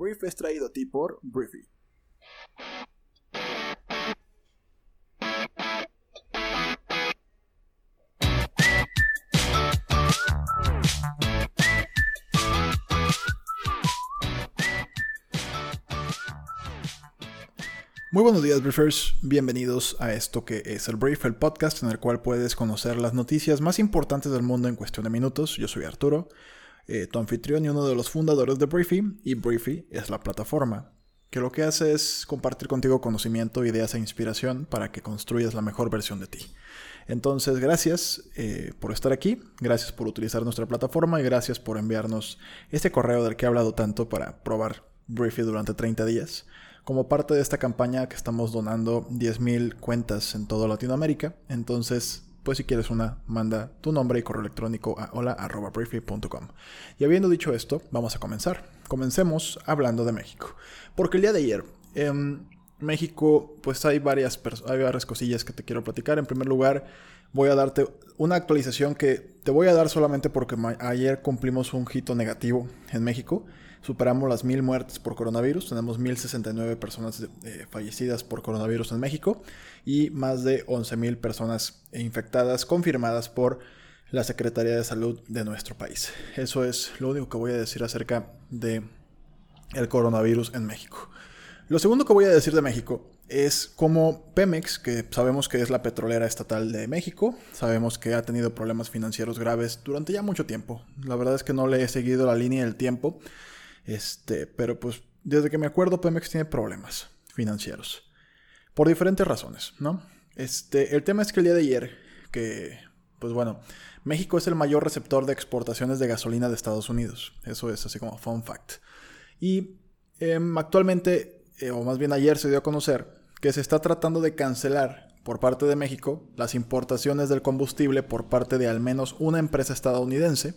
brief es traído a ti por Briefy. Muy buenos días, Briefers. Bienvenidos a esto que es el Brief, el podcast en el cual puedes conocer las noticias más importantes del mundo en cuestión de minutos. Yo soy Arturo, eh, tu anfitrión y uno de los fundadores de Briefy, y Briefy es la plataforma que lo que hace es compartir contigo conocimiento, ideas e inspiración para que construyas la mejor versión de ti. Entonces, gracias eh, por estar aquí, gracias por utilizar nuestra plataforma y gracias por enviarnos este correo del que he hablado tanto para probar Briefy durante 30 días como parte de esta campaña que estamos donando 10.000 cuentas en toda Latinoamérica. Entonces, pues si quieres una, manda tu nombre y correo electrónico a hola.briefly.com. Y habiendo dicho esto, vamos a comenzar. Comencemos hablando de México. Porque el día de ayer, en México, pues hay varias, hay varias cosillas que te quiero platicar. En primer lugar, voy a darte una actualización que te voy a dar solamente porque ayer cumplimos un hito negativo en México superamos las mil muertes por coronavirus, tenemos 1069 personas eh, fallecidas por coronavirus en México y más de 11.000 personas infectadas confirmadas por la Secretaría de Salud de nuestro país. Eso es lo único que voy a decir acerca de el coronavirus en México. Lo segundo que voy a decir de México es como Pemex, que sabemos que es la petrolera estatal de México, sabemos que ha tenido problemas financieros graves durante ya mucho tiempo. La verdad es que no le he seguido la línea del tiempo, este, pero pues desde que me acuerdo Pemex tiene problemas financieros. Por diferentes razones, ¿no? Este, el tema es que el día de ayer, que, pues bueno, México es el mayor receptor de exportaciones de gasolina de Estados Unidos. Eso es así como fun fact. Y em, actualmente, eh, o más bien ayer se dio a conocer que se está tratando de cancelar por parte de México las importaciones del combustible por parte de al menos una empresa estadounidense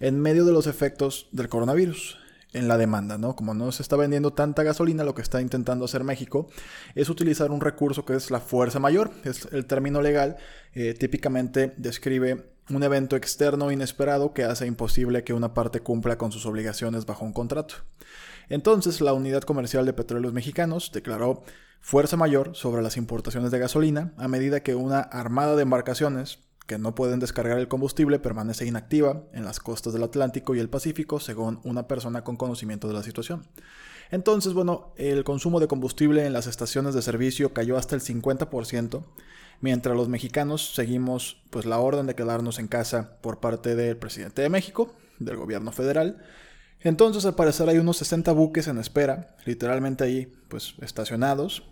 en medio de los efectos del coronavirus en la demanda, ¿no? Como no se está vendiendo tanta gasolina, lo que está intentando hacer México es utilizar un recurso que es la fuerza mayor, es el término legal, eh, típicamente describe un evento externo inesperado que hace imposible que una parte cumpla con sus obligaciones bajo un contrato. Entonces, la Unidad Comercial de Petróleos Mexicanos declaró fuerza mayor sobre las importaciones de gasolina a medida que una armada de embarcaciones que no pueden descargar el combustible permanece inactiva en las costas del Atlántico y el Pacífico, según una persona con conocimiento de la situación. Entonces, bueno, el consumo de combustible en las estaciones de servicio cayó hasta el 50%, mientras los mexicanos seguimos pues la orden de quedarnos en casa por parte del presidente de México, del gobierno federal. Entonces, al parecer hay unos 60 buques en espera, literalmente ahí pues estacionados,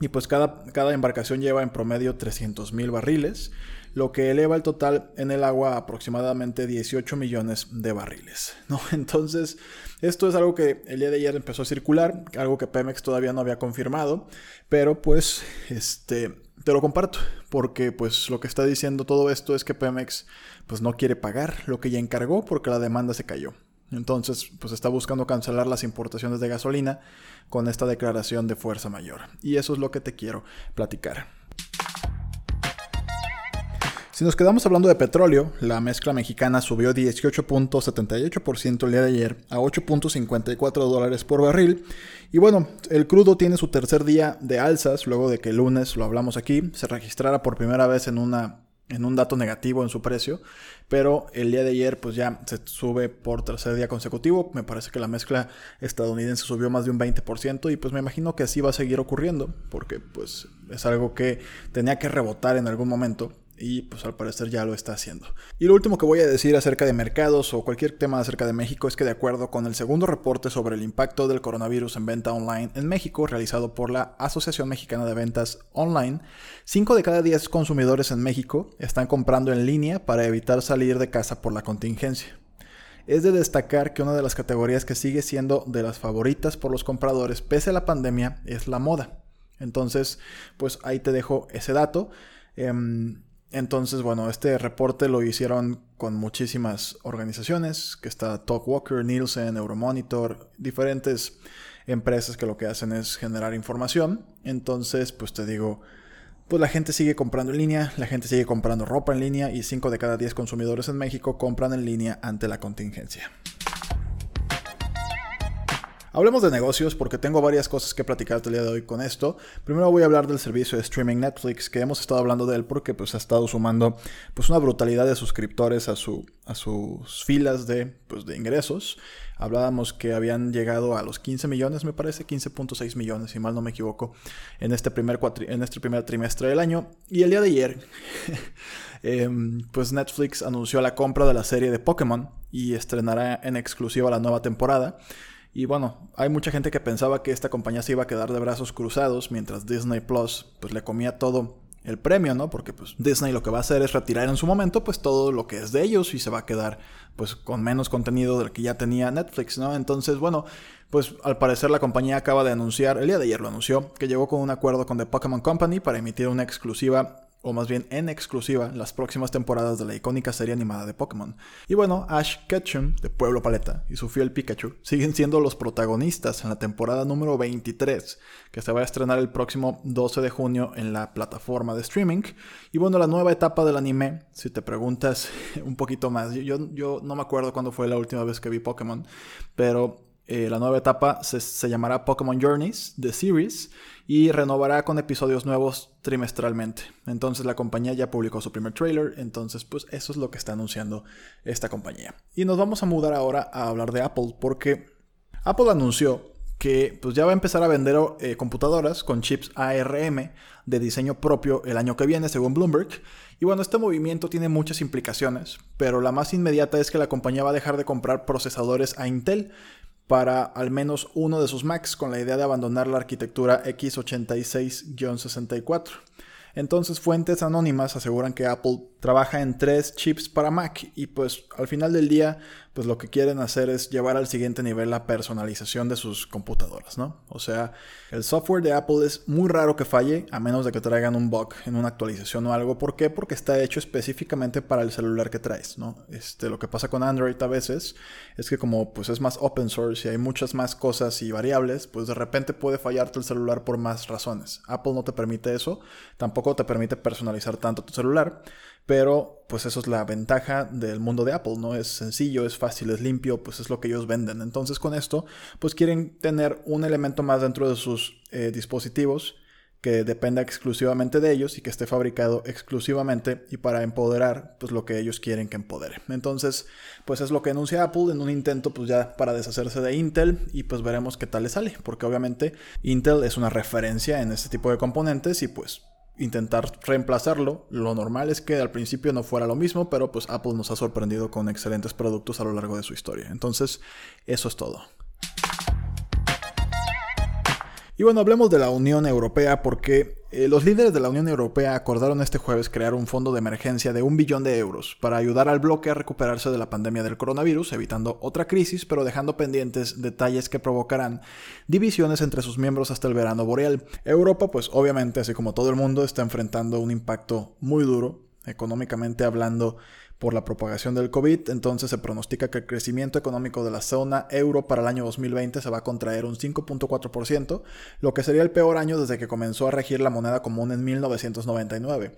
y pues cada, cada embarcación lleva en promedio 300 mil barriles, lo que eleva el total en el agua a aproximadamente 18 millones de barriles. ¿no? Entonces, esto es algo que el día de ayer empezó a circular, algo que Pemex todavía no había confirmado, pero pues este, te lo comparto, porque pues lo que está diciendo todo esto es que Pemex pues no quiere pagar lo que ya encargó porque la demanda se cayó. Entonces, pues está buscando cancelar las importaciones de gasolina con esta declaración de fuerza mayor. Y eso es lo que te quiero platicar. Si nos quedamos hablando de petróleo, la mezcla mexicana subió 18.78% el día de ayer a 8.54 dólares por barril. Y bueno, el crudo tiene su tercer día de alzas luego de que el lunes, lo hablamos aquí, se registrara por primera vez en una en un dato negativo en su precio, pero el día de ayer pues ya se sube por tercer día consecutivo, me parece que la mezcla estadounidense subió más de un 20% y pues me imagino que así va a seguir ocurriendo, porque pues es algo que tenía que rebotar en algún momento y pues al parecer ya lo está haciendo. Y lo último que voy a decir acerca de mercados o cualquier tema acerca de México es que de acuerdo con el segundo reporte sobre el impacto del coronavirus en venta online en México realizado por la Asociación Mexicana de Ventas Online, 5 de cada 10 consumidores en México están comprando en línea para evitar salir de casa por la contingencia. Es de destacar que una de las categorías que sigue siendo de las favoritas por los compradores pese a la pandemia es la moda. Entonces, pues ahí te dejo ese dato. Em, entonces, bueno, este reporte lo hicieron con muchísimas organizaciones, que está Talkwalker, Nielsen, Euromonitor, diferentes empresas que lo que hacen es generar información. Entonces, pues te digo, pues la gente sigue comprando en línea, la gente sigue comprando ropa en línea y 5 de cada 10 consumidores en México compran en línea ante la contingencia. Hablemos de negocios porque tengo varias cosas que platicar el día de hoy con esto. Primero voy a hablar del servicio de streaming Netflix, que hemos estado hablando de él porque pues, ha estado sumando pues, una brutalidad de suscriptores a, su, a sus filas de, pues, de ingresos. Hablábamos que habían llegado a los 15 millones, me parece, 15.6 millones, si mal no me equivoco, en este, primer en este primer trimestre del año. Y el día de ayer, em, pues Netflix anunció la compra de la serie de Pokémon y estrenará en exclusiva la nueva temporada. Y bueno, hay mucha gente que pensaba que esta compañía se iba a quedar de brazos cruzados mientras Disney Plus pues le comía todo el premio, ¿no? Porque pues Disney lo que va a hacer es retirar en su momento pues todo lo que es de ellos y se va a quedar pues con menos contenido del que ya tenía Netflix, ¿no? Entonces, bueno, pues al parecer la compañía acaba de anunciar, el día de ayer lo anunció, que llegó con un acuerdo con The Pokémon Company para emitir una exclusiva o más bien en exclusiva, las próximas temporadas de la icónica serie animada de Pokémon. Y bueno, Ash Ketchum, de Pueblo Paleta, y su fiel Pikachu siguen siendo los protagonistas en la temporada número 23, que se va a estrenar el próximo 12 de junio en la plataforma de streaming. Y bueno, la nueva etapa del anime, si te preguntas un poquito más, yo, yo no me acuerdo cuándo fue la última vez que vi Pokémon, pero eh, la nueva etapa se, se, llamará Pokémon Journeys, The Series, y renovará con episodios nuevos trimestralmente. Entonces la compañía ya publicó su primer trailer, entonces pues eso es lo que está anunciando esta compañía. Y nos vamos a mudar ahora a hablar de Apple, porque Apple anunció que pues ya va a empezar a vender eh, computadoras con chips ARM de diseño propio el año que viene, según Bloomberg. Y bueno, este movimiento tiene muchas implicaciones, pero la más inmediata es que la compañía va a dejar de comprar procesadores a Intel, para al menos uno de sus Macs con la idea de abandonar la arquitectura x86-64. Entonces fuentes anónimas aseguran que Apple trabaja en tres chips para Mac y pues al final del día pues lo que quieren hacer es llevar al siguiente nivel la personalización de sus computadoras, ¿no? O sea, el software de Apple es muy raro que falle a menos de que traigan un bug en una actualización o algo. ¿Por qué? Porque está hecho específicamente para el celular que traes. Este, lo que pasa con Android a veces es que como pues es más open source y hay muchas más cosas y variables, pues de repente puede fallarte el celular por más razones. Apple no te permite eso, tampoco te permite personalizar tanto tu celular. Pero pues eso es la ventaja del mundo de Apple, ¿no? Es sencillo, es fácil, es limpio, pues es lo que ellos venden. Entonces con esto pues quieren tener un elemento más dentro de sus eh, dispositivos que dependa exclusivamente de ellos y que esté fabricado exclusivamente y para empoderar pues lo que ellos quieren que empodere. Entonces, pues es lo que anuncia Apple en un intento pues ya para deshacerse de Intel y pues veremos qué tal le sale, porque obviamente Intel es una referencia en este tipo de componentes y pues intentar reemplazarlo. Lo normal es que al principio no fuera lo mismo, pero pues Apple nos ha sorprendido con excelentes productos a lo largo de su historia. Entonces, eso es todo. Y bueno, hablemos de la Unión Europea porque eh, los líderes de la Unión Europea acordaron este jueves crear un fondo de emergencia de un billón de euros para ayudar al bloque a recuperarse de la pandemia del coronavirus, evitando otra crisis, pero dejando pendientes detalles que provocarán divisiones entre sus miembros hasta el verano boreal. Europa, pues obviamente, así como todo el mundo, está enfrentando un impacto muy duro, económicamente hablando, por la propagación del COVID, entonces se pronostica que el crecimiento económico de la zona euro para el año 2020 se va a contraer un 5.4%, lo que sería el peor año desde que comenzó a regir la moneda común en 1999.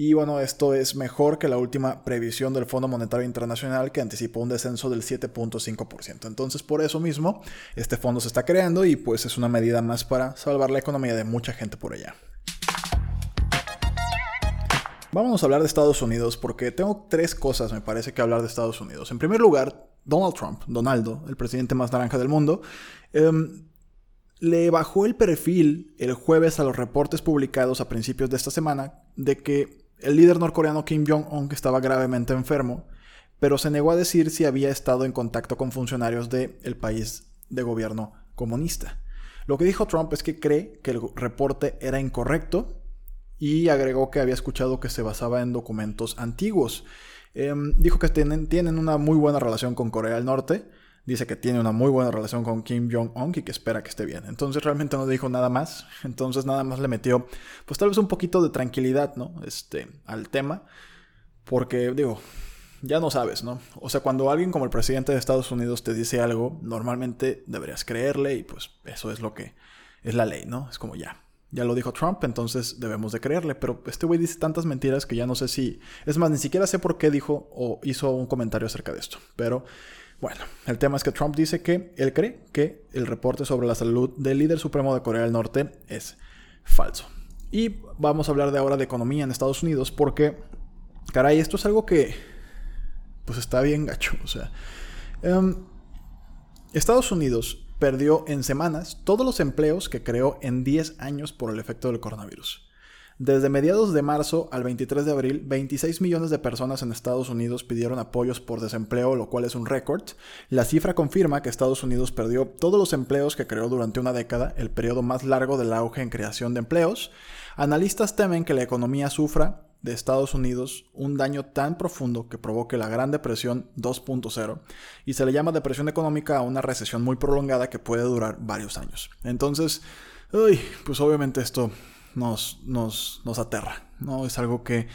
Y bueno, esto es mejor que la última previsión del Fondo Monetario Internacional que anticipó un descenso del 7.5%. Entonces, por eso mismo, este fondo se está creando y pues es una medida más para salvar la economía de mucha gente por allá. Vamos a hablar de Estados Unidos porque tengo tres cosas, me parece, que hablar de Estados Unidos. En primer lugar, Donald Trump, Donaldo, el presidente más naranja del mundo, em, le bajó el perfil el jueves a los reportes publicados a principios de esta semana de que el líder norcoreano Kim Jong-un estaba gravemente enfermo, pero se negó a decir si había estado en contacto con funcionarios del país de gobierno comunista. Lo que dijo Trump es que cree que el reporte era incorrecto y agregó que había escuchado que se basaba en documentos antiguos. Em, dijo que tienen, tienen una muy buena relación con Corea del Norte. Dice que tiene una muy buena relación con Kim Jong-un y que espera que esté bien. Entonces realmente no dijo nada más. Entonces nada más le metió, pues tal vez un poquito de tranquilidad, ¿no? Este, al tema. Porque, digo, ya no sabes, ¿no? O sea, cuando alguien como el presidente de Estados Unidos te dice algo, normalmente deberías creerle y pues eso es lo que es la ley, ¿no? Es como ya, ya lo dijo Trump, entonces debemos de creerle. Pero este güey dice tantas mentiras que ya no sé si... Es más, ni siquiera sé por qué dijo o hizo un comentario acerca de esto. Pero Bueno, el tema es que Trump dice que él cree que el reporte sobre la salud del líder supremo de Corea del Norte es falso. Y vamos a hablar de ahora de economía en Estados Unidos porque, caray, esto es algo que pues está bien gacho. O sea, em, Estados Unidos perdió en semanas todos los empleos que creó en 10 años por el efecto del coronavirus. Desde mediados de marzo al 23 de abril, 26 millones de personas en Estados Unidos pidieron apoyos por desempleo, lo cual es un récord. La cifra confirma que Estados Unidos perdió todos los empleos que creó durante una década, el periodo más largo del auge en creación de empleos. Analistas temen que la economía sufra de Estados Unidos un daño tan profundo que provoque la Gran Depresión 2.0 y se le llama depresión económica a una recesión muy prolongada que puede durar varios años. Entonces, pues obviamente esto nos, nos, nos aterra, ¿no? Es algo que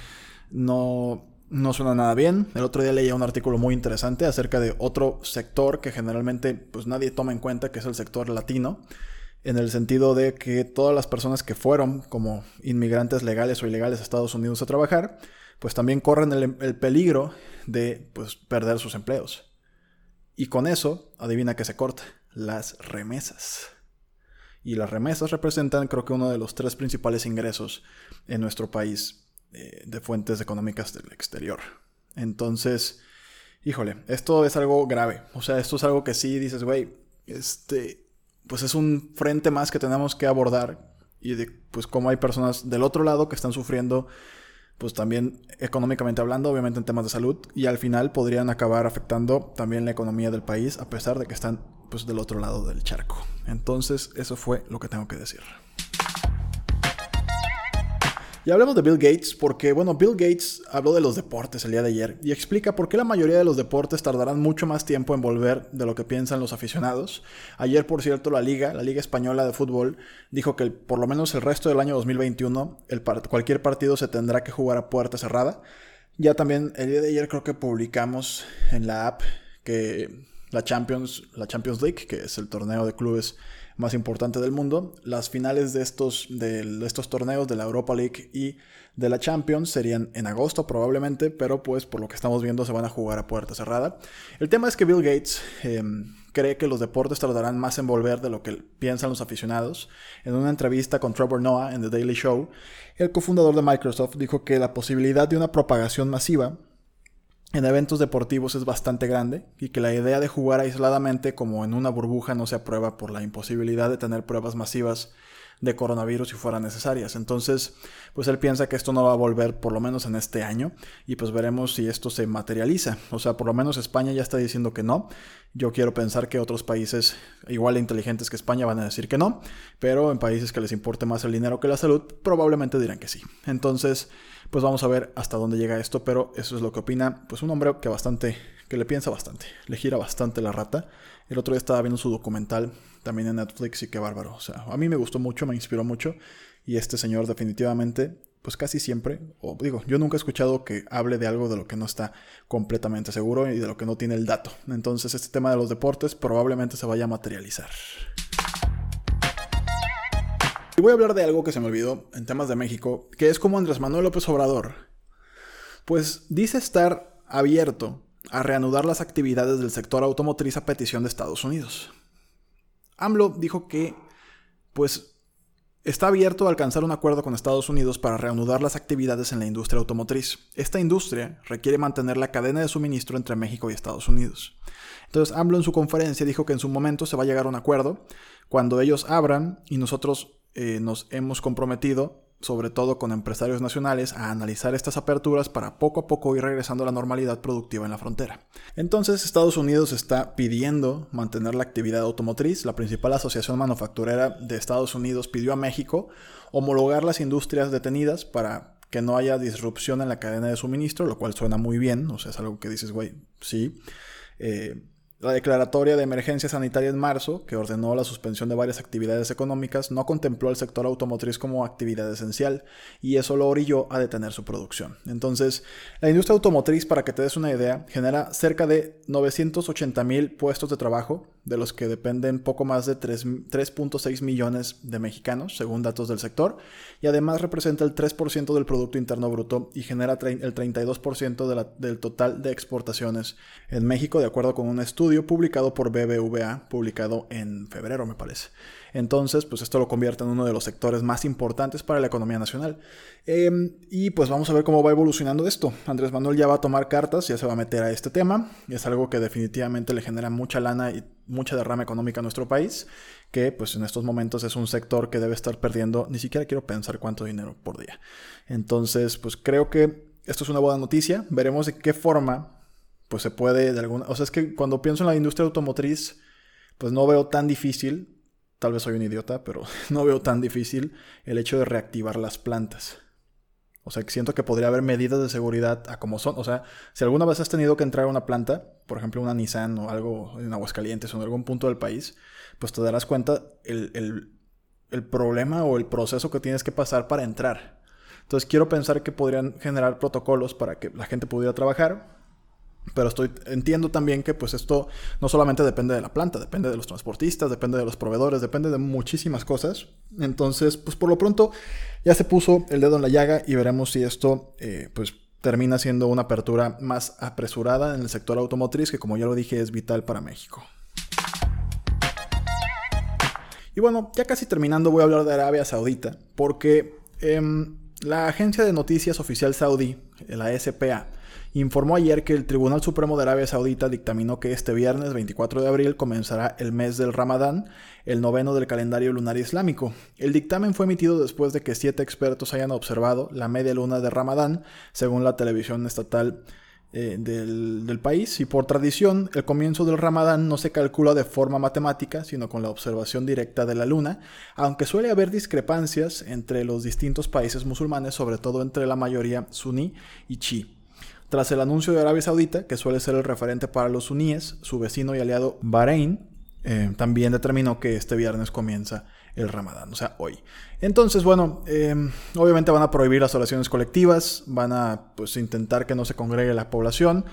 no, no suena nada bien. El otro día leía un artículo muy interesante acerca de otro sector que generalmente pues nadie toma en cuenta, que es el sector latino, en el sentido de que todas las personas que fueron como inmigrantes legales o ilegales a Estados Unidos a trabajar, pues también corren el, el peligro de pues, perder sus empleos. Y con eso, adivina que se corta, las remesas y las remesas representan creo que uno de los tres principales ingresos en nuestro país eh, de fuentes económicas del exterior. Entonces, híjole, esto es algo grave. O sea, esto es algo que sí dices, güey, este, pues es un frente más que tenemos que abordar y de, pues cómo hay personas del otro lado que están sufriendo pues también económicamente hablando, obviamente en temas de salud, y al final podrían acabar afectando también la economía del país, a pesar de que están pues del otro lado del charco. Entonces, eso fue lo que tengo que decir. Y hablemos de Bill Gates porque, bueno, Bill Gates habló de los deportes el día de ayer y explica por qué la mayoría de los deportes tardarán mucho más tiempo en volver de lo que piensan los aficionados. Ayer, por cierto, la Liga, la Liga Española de Fútbol, dijo que por lo menos el resto del año 2021 el cualquier partido se tendrá que jugar a puerta cerrada. Ya también el día de ayer creo que publicamos en la app que la Champions, la Champions League, que es el torneo de clubes más importante del mundo. Las finales de estos, de, estos torneos de la Europa League y de la Champions serían en agosto probablemente, pero pues por lo que estamos viendo se van a jugar a puerta cerrada. El tema es que Bill Gates em, cree que los deportes tardarán más en volver de lo que piensan los aficionados. En una entrevista con Trevor Noah en The Daily Show, el cofundador de Microsoft dijo que la posibilidad de una propagación masiva en eventos deportivos es bastante grande y que la idea de jugar aisladamente como en una burbuja no se aprueba por la imposibilidad de tener pruebas masivas de coronavirus si fueran necesarias. Entonces, pues él piensa que esto no va a volver por lo menos en este año y pues veremos si esto se materializa. O sea, por lo menos España ya está diciendo que no. Yo quiero pensar que otros países igual inteligentes que España van a decir que no, pero en países que les importe más el dinero que la salud probablemente dirán que sí. Entonces, pues vamos a ver hasta dónde llega esto, pero eso es lo que opina pues un hombre que bastante que le piensa bastante, le gira bastante la rata. El otro día estaba viendo su documental también en Netflix y qué bárbaro, o sea, a mí me gustó mucho, me inspiró mucho y este señor definitivamente pues casi siempre, o digo, yo nunca he escuchado que hable de algo de lo que no está completamente seguro y de lo que no tiene el dato. Entonces este tema de los deportes probablemente se vaya a materializar. Voy a hablar de algo que se me olvidó en temas de México, que es como Andrés Manuel López Obrador, pues dice estar abierto a reanudar las actividades del sector automotriz a petición de Estados Unidos. AMLO dijo que, pues, está abierto a alcanzar un acuerdo con Estados Unidos para reanudar las actividades en la industria automotriz. Esta industria requiere mantener la cadena de suministro entre México y Estados Unidos. Entonces, AMLO en su conferencia dijo que en su momento se va a llegar a un acuerdo cuando ellos abran y nosotros eh, nos hemos comprometido, sobre todo con empresarios nacionales, a analizar estas aperturas para poco a poco ir regresando a la normalidad productiva en la frontera. Entonces Estados Unidos está pidiendo mantener la actividad automotriz. La principal asociación manufacturera de Estados Unidos pidió a México homologar las industrias detenidas para que no haya disrupción en la cadena de suministro, lo cual suena muy bien, o sea, es algo que dices, güey, sí. Eh, la declaratoria de emergencia sanitaria en marzo, que ordenó la suspensión de varias actividades económicas, no contempló al sector automotriz como actividad esencial y eso lo orilló a detener su producción. Entonces, la industria automotriz, para que te des una idea, genera cerca de 980 mil puestos de trabajo de los que dependen poco más de 3.6 millones de mexicanos, según datos del sector, y además representa el 3% del Producto Interno Bruto y genera el 32% del total de exportaciones en México, de acuerdo con un estudio publicado por BBVA, publicado en febrero, me parece. Entonces, pues esto lo convierte en uno de los sectores más importantes para la economía nacional. Em, y pues vamos a ver cómo va evolucionando esto. Andrés Manuel ya va a tomar cartas, ya se va a meter a este tema. Es algo que definitivamente le genera mucha lana y mucha derrama económica a nuestro país, que pues en estos momentos es un sector que debe estar perdiendo, ni siquiera quiero pensar cuánto dinero por día. Entonces, pues creo que esto es una buena noticia. Veremos de qué forma pues se puede de alguna... O sea, es que cuando pienso en la industria automotriz, pues no veo tan difícil tal vez soy un idiota, pero no veo tan difícil el hecho de reactivar las plantas. O sea, siento que podría haber medidas de seguridad a como son. O sea, si alguna vez has tenido que entrar a una planta, por ejemplo una Nissan o algo en Aguascalientes o en algún punto del país, pues te darás cuenta el, el problema o el proceso que tienes que pasar para entrar. Entonces quiero pensar que podrían generar protocolos para que la gente pudiera trabajar, pero estoy, entiendo también que pues esto no solamente depende de la planta, depende de los transportistas, depende de los proveedores, depende de muchísimas cosas. Entonces, pues por lo pronto ya se puso el dedo en la llaga y veremos si esto eh, pues termina siendo una apertura más apresurada en el sector automotriz, que como ya lo dije es vital para México. Y bueno, ya casi terminando voy a hablar de Arabia Saudita, porque em, la agencia de noticias oficial saudí, la SPA, informó ayer que el Tribunal Supremo de Arabia Saudita dictaminó que este viernes 24 de abril comenzará el mes del Ramadán, el noveno del calendario lunar islámico. El dictamen fue emitido después de que siete expertos hayan observado la media luna de Ramadán, según la televisión estatal eh, del, del, país y por tradición el comienzo del ramadán no se calcula de forma matemática sino con la observación directa de la luna, aunque suele haber discrepancias entre los distintos países musulmanes, sobre todo entre la mayoría suní y chi. Tras el anuncio de Arabia Saudita, que suele ser el referente para los suníes, su vecino y aliado Bahrein eh, también determinó que este viernes comienza el Ramadán, o sea, hoy. Entonces, bueno, em, obviamente van a prohibir las oraciones colectivas, van a pues, intentar que no se congregue la población.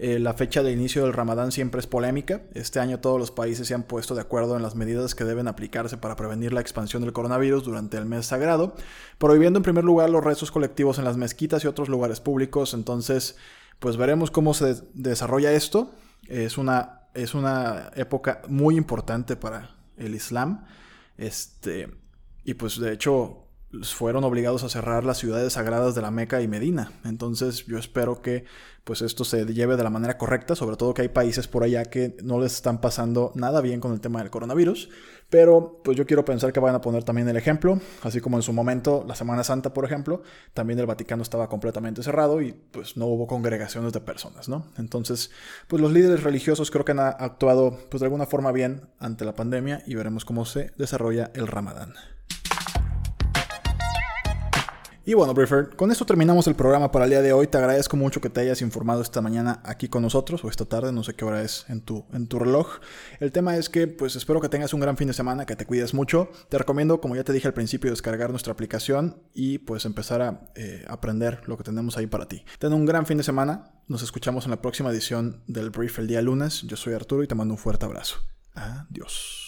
Eh, la fecha de inicio del Ramadán siempre es polémica. Este año todos los países se han puesto de acuerdo en las medidas que deben aplicarse para prevenir la expansión del coronavirus durante el mes sagrado, prohibiendo en primer lugar los rezos colectivos en las mezquitas y otros lugares públicos. Entonces, pues veremos cómo se desarrolla esto. Es una, es una época muy importante para el Islam. Este, y pues de hecho fueron obligados a cerrar las ciudades sagradas de la Meca y Medina. Entonces yo espero que pues esto se lleve de la manera correcta, sobre todo que hay países por allá que no les están pasando nada bien con el tema del coronavirus, pero pues yo quiero pensar que van a poner también el ejemplo, así como en su momento la Semana Santa, por ejemplo, también el Vaticano estaba completamente cerrado y pues no hubo congregaciones de personas, ¿no? Entonces, pues los líderes religiosos creo que han actuado pues de alguna forma bien ante la pandemia y veremos cómo se desarrolla el Ramadán. Y bueno, Briefer, con esto terminamos el programa para el día de hoy. Te agradezco mucho que te hayas informado esta mañana aquí con nosotros, o esta tarde, no sé qué hora es en tu, en tu reloj. El tema es que, pues espero que tengas un gran fin de semana, que te cuides mucho. Te recomiendo, como ya te dije al principio, descargar nuestra aplicación y pues empezar a eh, aprender lo que tenemos ahí para ti. Ten un gran fin de semana. Nos escuchamos en la próxima edición del Brief el día lunes. Yo soy Arturo y te mando un fuerte abrazo. Adiós.